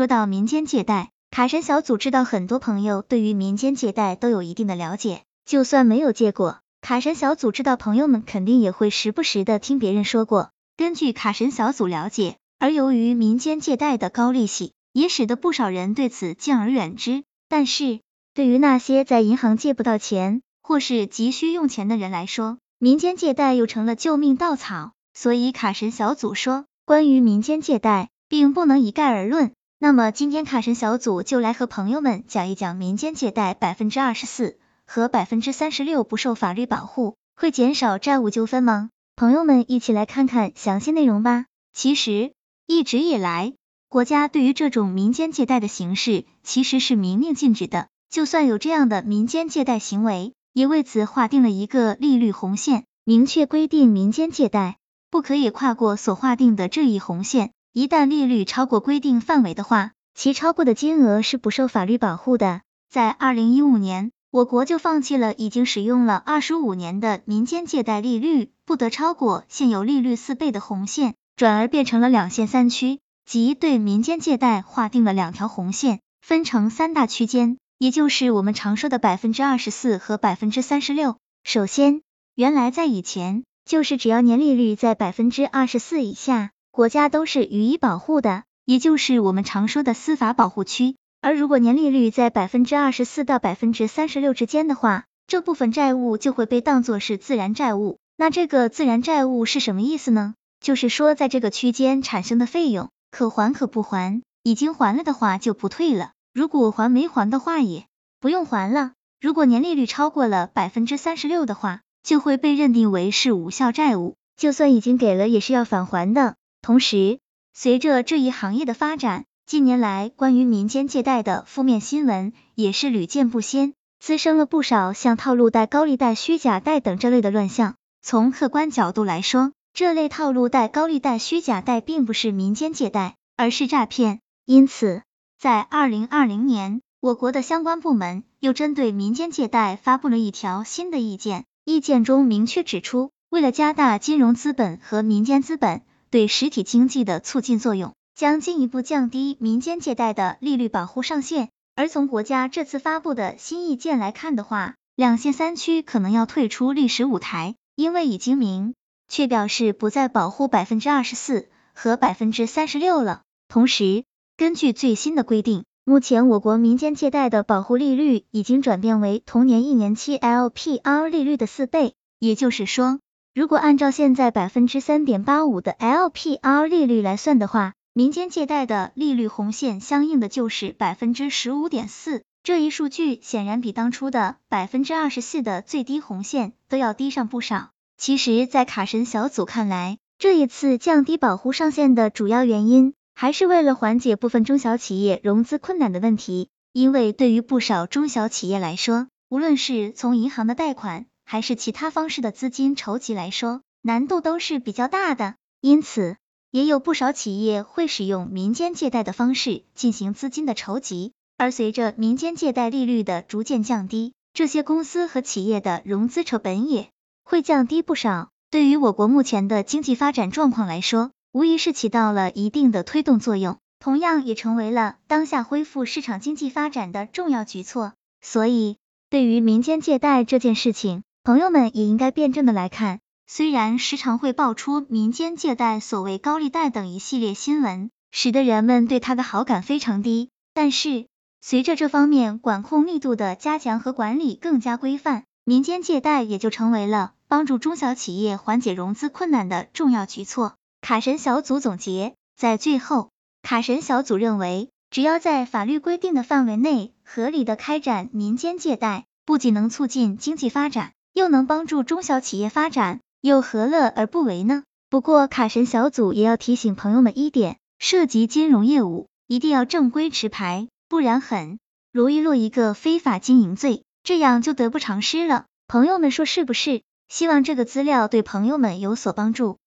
说到民间借贷，卡神小组知道很多朋友对于民间借贷都有一定的了解，就算没有借过，卡神小组知道朋友们肯定也会时不时的听别人说过。根据卡神小组了解，而由于民间借贷的高利息，也使得不少人对此敬而远之。但是，对于那些在银行借不到钱，或是急需用钱的人来说，民间借贷又成了救命稻草。所以卡神小组说，关于民间借贷，并不能一概而论。那么今天卡神小组就来和朋友们讲一讲民间借贷百分之二十四和百分之三十六不受法律保护，会减少债务纠纷吗？朋友们一起来看看详细内容吧。其实一直以来，国家对于这种民间借贷的形式其实是明令禁止的。就算有这样的民间借贷行为，也为此划定了一个利率红线，明确规定民间借贷不可以跨过所划定的这一红线。一旦利率超过规定范围的话，其超过的金额是不受法律保护的。在二零一五年，我国就放弃了已经使用了二十五年的民间借贷利率不得超过现有利率四倍的红线，转而变成了两线三区，即对民间借贷划定了两条红线，分成三大区间，也就是我们常说的百分之二十四和百分之三十六。首先，原来在以前，就是只要年利率在百分之二十四以下。国家都是予以保护的，也就是我们常说的司法保护区。而如果年利率在百分之二十四到百分之三十六之间的话，这部分债务就会被当作是自然债务。那这个自然债务是什么意思呢？就是说在这个区间产生的费用可还可不还，已经还了的话就不退了，如果还没还的话也不用还了。如果年利率超过了百分之三十六的话，就会被认定为是无效债务，就算已经给了也是要返还的。同时，随着这一行业的发展，近年来关于民间借贷的负面新闻也是屡见不鲜，滋生了不少像套路贷、高利贷、虚假贷等这类的乱象。从客观角度来说，这类套路贷、高利贷、虚假贷并不是民间借贷，而是诈骗。因此，在二零二零年，我国的相关部门又针对民间借贷发布了一条新的意见，意见中明确指出，为了加大金融资本和民间资本。对实体经济的促进作用，将进一步降低民间借贷的利率保护上限。而从国家这次发布的新意见来看的话，两线三区可能要退出历史舞台，因为已经明确表示不再保护百分之二十四和百分之三十六了。同时，根据最新的规定，目前我国民间借贷的保护利率已经转变为同年一年期 LPR 利率的四倍，也就是说。如果按照现在百分之三点八五的 LPR 利率来算的话，民间借贷的利率红线相应的就是百分之十五点四。这一数据显然比当初的百分之二十四的最低红线都要低上不少。其实，在卡神小组看来，这一次降低保护上限的主要原因，还是为了缓解部分中小企业融资困难的问题。因为对于不少中小企业来说，无论是从银行的贷款，还是其他方式的资金筹集来说，难度都是比较大的，因此也有不少企业会使用民间借贷的方式进行资金的筹集。而随着民间借贷利率的逐渐降低，这些公司和企业的融资成本也会降低不少。对于我国目前的经济发展状况来说，无疑是起到了一定的推动作用，同样也成为了当下恢复市场经济发展的重要举措。所以，对于民间借贷这件事情，朋友们也应该辩证的来看，虽然时常会爆出民间借贷、所谓高利贷等一系列新闻，使得人们对它的好感非常低，但是随着这方面管控力度的加强和管理更加规范，民间借贷也就成为了帮助中小企业缓解融资困难的重要举措。卡神小组总结，在最后，卡神小组认为，只要在法律规定的范围内，合理的开展民间借贷，不仅能促进经济发展。又能帮助中小企业发展，又何乐而不为呢？不过卡神小组也要提醒朋友们一点，涉及金融业务一定要正规持牌，不然很容易落一个非法经营罪，这样就得不偿失了。朋友们说是不是？希望这个资料对朋友们有所帮助。